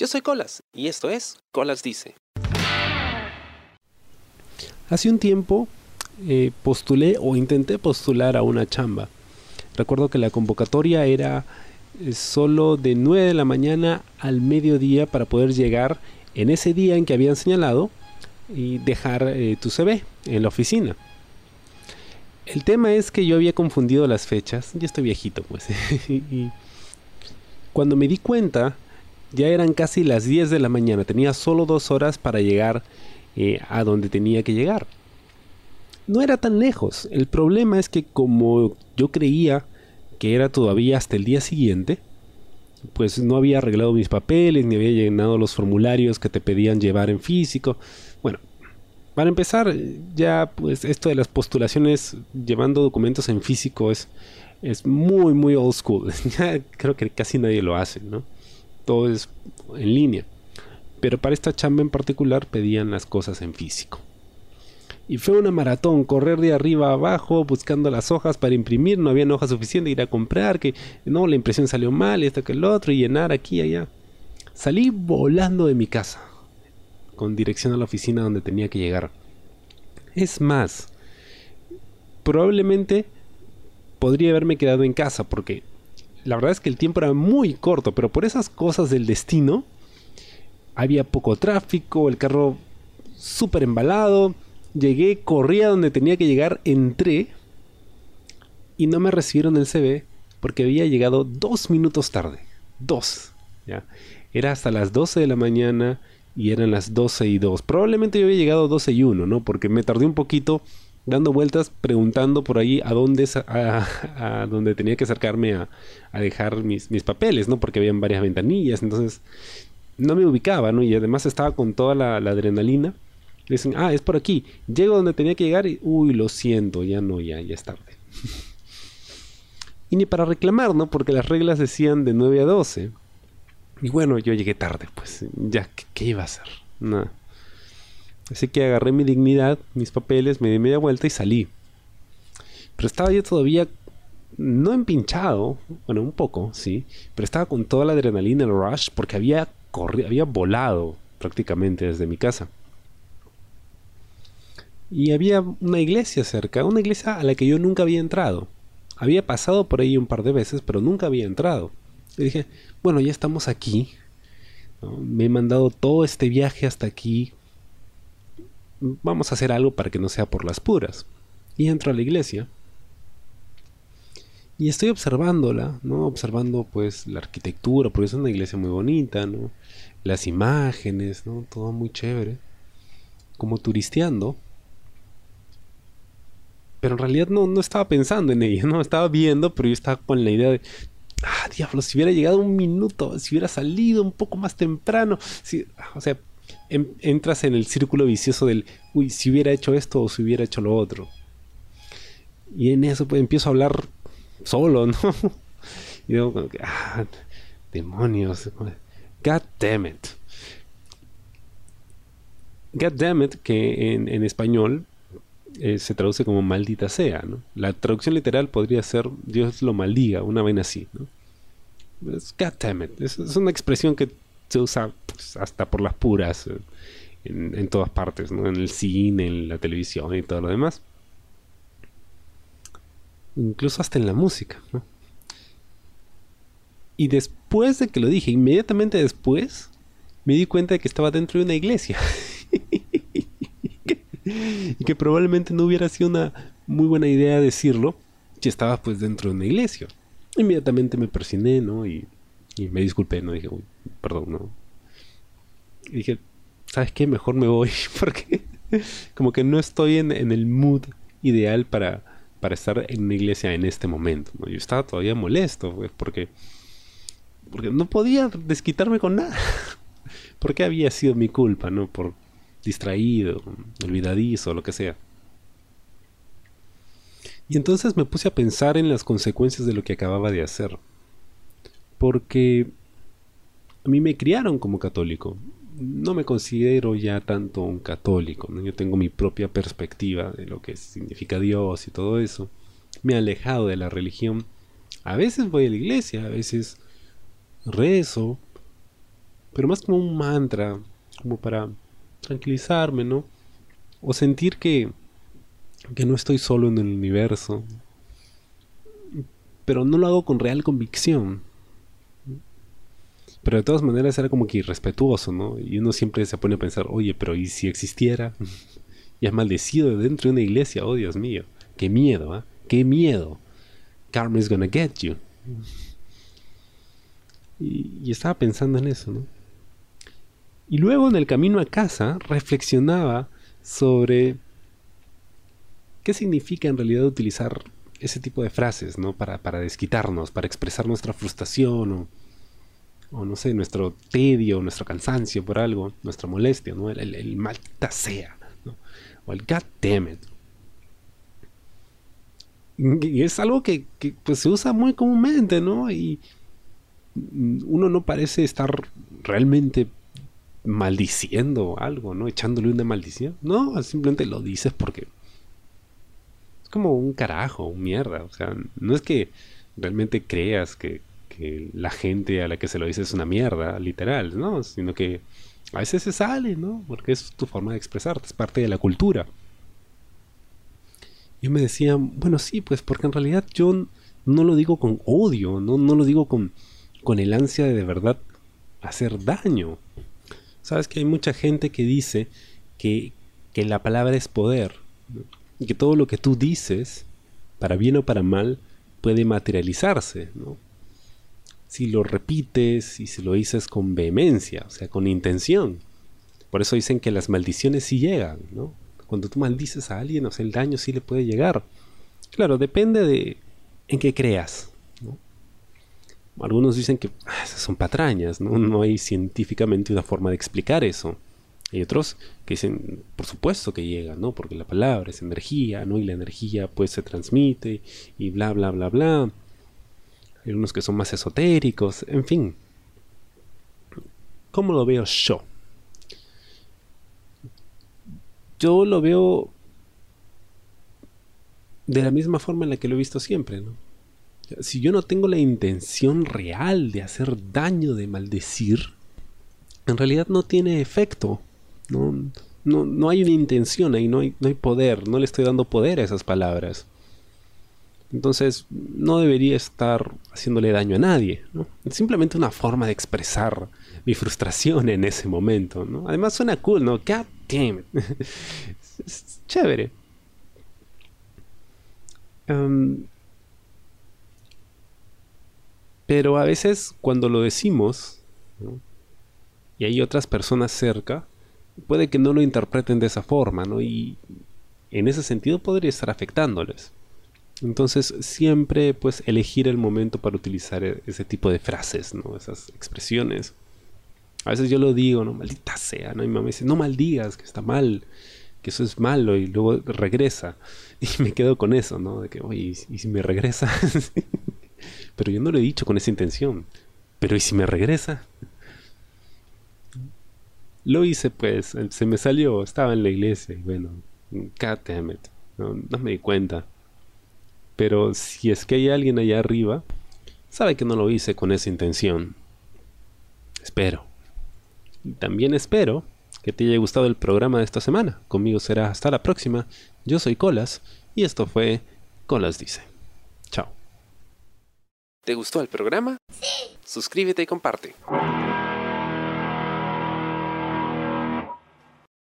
Yo soy Colas y esto es Colas Dice. Hace un tiempo eh, postulé o intenté postular a una chamba. Recuerdo que la convocatoria era eh, solo de 9 de la mañana al mediodía para poder llegar en ese día en que habían señalado y dejar eh, tu CV en la oficina. El tema es que yo había confundido las fechas, ya estoy viejito pues, y cuando me di cuenta ya eran casi las 10 de la mañana, tenía solo dos horas para llegar eh, a donde tenía que llegar. No era tan lejos, el problema es que como yo creía que era todavía hasta el día siguiente, pues no había arreglado mis papeles, ni había llenado los formularios que te pedían llevar en físico. Bueno, para empezar, ya pues esto de las postulaciones llevando documentos en físico es, es muy, muy old school. ya creo que casi nadie lo hace, ¿no? Todo es en línea. Pero para esta chamba en particular pedían las cosas en físico. Y fue una maratón, correr de arriba a abajo buscando las hojas para imprimir, no había hojas suficientes, ir a comprar, que no, la impresión salió mal, esto que el otro, y llenar aquí y allá. Salí volando de mi casa, con dirección a la oficina donde tenía que llegar. Es más, probablemente podría haberme quedado en casa, porque la verdad es que el tiempo era muy corto, pero por esas cosas del destino, había poco tráfico, el carro súper embalado, Llegué, corrí a donde tenía que llegar, entré y no me recibieron el CV porque había llegado dos minutos tarde. Dos. ¿ya? Era hasta las 12 de la mañana y eran las 12 y 2. Probablemente yo había llegado 12 y 1, ¿no? Porque me tardé un poquito dando vueltas preguntando por ahí a dónde, a, dónde tenía que acercarme a, dejar mis, mis, papeles, ¿no? Porque habían varias ventanillas, entonces no me ubicaba, ¿no? Y además estaba con toda la adrenalina Dicen, ah, es por aquí. Llego donde tenía que llegar y, uy, lo siento, ya no, ya, ya es tarde. y ni para reclamar, ¿no? Porque las reglas decían de 9 a 12. Y bueno, yo llegué tarde, pues ya, ¿qué, iba a hacer? Nada. Así que agarré mi dignidad, mis papeles, me di media vuelta y salí. Pero estaba yo todavía no empinchado, bueno, un poco, sí, pero estaba con toda la adrenalina, el rush, porque había corrido, había volado prácticamente desde mi casa. Y había una iglesia cerca, una iglesia a la que yo nunca había entrado. Había pasado por ahí un par de veces, pero nunca había entrado. Y dije, bueno, ya estamos aquí. Me he mandado todo este viaje hasta aquí. Vamos a hacer algo para que no sea por las puras. Y entro a la iglesia. Y estoy observándola, ¿no? Observando pues la arquitectura, porque es una iglesia muy bonita, ¿no? Las imágenes, ¿no? Todo muy chévere. Como turisteando pero en realidad no, no estaba pensando en ella, no estaba viendo, pero yo estaba con la idea de, ah, diablo, si hubiera llegado un minuto, si hubiera salido un poco más temprano, si, o sea, entras en el círculo vicioso del, uy, si hubiera hecho esto o si hubiera hecho lo otro. Y en eso pues empiezo a hablar solo, ¿no? y digo, ah, demonios, God damn it. God damn it, que en, español eh, se traduce como maldita sea, ¿no? La traducción literal podría ser Dios lo maldiga, una vaina así, ¿no? God damn it. Es, una expresión que se usa pues, hasta por las puras eh, en, todas partes, ¿no? En el cine, en la televisión y todo lo demás. Incluso hasta en la música. Y después de que lo dije, inmediatamente después, me di cuenta de que estaba dentro de una iglesia. y que probablemente no hubiera sido una muy buena idea decirlo si estaba pues dentro de una iglesia. Inmediatamente me persiné, ¿no? Y, me disculpé, ¿no? Dije, perdón, ¿no? Y dije, ¿sabes qué? Mejor me voy porque como que no estoy en, el mood ideal para, para estar en una iglesia en este momento. Yo estaba todavía molesto, porque, porque no podía desquitarme con nada. porque había sido mi culpa, ¿no? Por, distraído, olvidadizo, lo que sea. Y entonces me puse a pensar en las consecuencias de lo que acababa de hacer. Porque a mí me criaron como católico. No me considero ya tanto un católico. Yo tengo mi propia perspectiva de lo que significa Dios y todo eso. Me he alejado de la religión. A veces voy a la iglesia, a veces rezo, pero más como un mantra, como para tranquilizarme, ¿no? O sentir que, que no estoy solo en el universo. Pero no lo hago con real convicción. Pero de todas maneras era como que irrespetuoso, ¿no? Y uno siempre se pone a pensar, oye, pero ¿y si existiera? y es maldecido dentro de una iglesia, oh Dios mío. Qué miedo, ¿ah? Qué miedo. Karma is gonna get you. Y, estaba pensando en eso, ¿no? Y luego en el camino a casa reflexionaba sobre qué significa en realidad utilizar ese tipo de frases, ¿no? Para, para desquitarnos, para expresar nuestra frustración o, o, no sé, nuestro tedio, nuestro cansancio por algo, nuestra molestia, ¿no? El, el, malta sea. O el god damn it. Y es algo que, que pues, se usa muy comúnmente, ¿no? Y, uno no parece estar realmente maldiciendo algo, ¿no? Echándole una maldición. No, simplemente lo dices porque es como un carajo, un mierda. O sea, no es que realmente creas que, que la gente a la que se lo dices es una mierda, literal, ¿no? Sino que a veces se sale, ¿no? Porque es tu forma de expresarte, es parte de la cultura. Yo me decía, bueno, sí, pues porque en realidad yo no lo digo con odio, no, no lo digo con, con el ansia de de verdad hacer daño. Sabes que hay mucha gente que dice que, que la palabra es poder y que todo lo que tú dices, para bien o para mal, puede materializarse. ¿no? Si lo repites y si lo dices con vehemencia, o sea, con intención. Por eso dicen que las maldiciones sí llegan. ¿no? Cuando tú maldices a alguien, o sea, el daño sí le puede llegar. Claro, depende de en qué creas. Algunos dicen que ah, son patrañas, ¿no? no hay científicamente una forma de explicar eso. Hay otros que dicen, por supuesto que llega, ¿no? Porque la palabra es energía, ¿no? Y la energía pues se transmite y bla, bla, bla, bla. Unos que son más esotéricos, en fin. ¿Cómo lo veo yo? Yo lo veo de la misma forma en la que lo he visto siempre, ¿no? Si yo no tengo la intención real de hacer daño, de maldecir, en realidad no tiene efecto. No, no, hay una intención ahí, no hay, no hay poder, no le estoy dando poder a esas palabras. Entonces, no debería estar haciéndole daño a nadie. Es simplemente una forma de expresar mi frustración en ese momento. Además, suena cool, ¿no? God damn chévere. Um, pero a veces cuando lo decimos, y hay otras personas cerca, puede que no lo interpreten de esa forma, ¿no? Y en ese sentido podría estar afectándoles. Entonces siempre pues elegir el momento para utilizar e-, ese tipo de frases, ¿no? Esas expresiones. A veces yo lo digo, ¿no? Maldita sea, ¿no? Y mamá dice, no maldigas, que está mal, que eso es malo, y luego regresa. Y me quedo con eso, ¿no? De que, oye, ¿y si me regresa? Pero yo no lo he dicho con esa intención. Pero ¿y si me regresa? Lo hice pues, se me salió, estaba en la iglesia y bueno, god damn it, no, me di cuenta. Pero si es que hay alguien allá arriba, sabe que no lo hice con esa intención. Espero. Y también espero que te haya gustado el programa de esta semana. Conmigo será hasta la próxima. Yo soy Colas y esto fue Colas Dice. Chao. ¿Te gustó el programa? Sí. Suscríbete y comparte.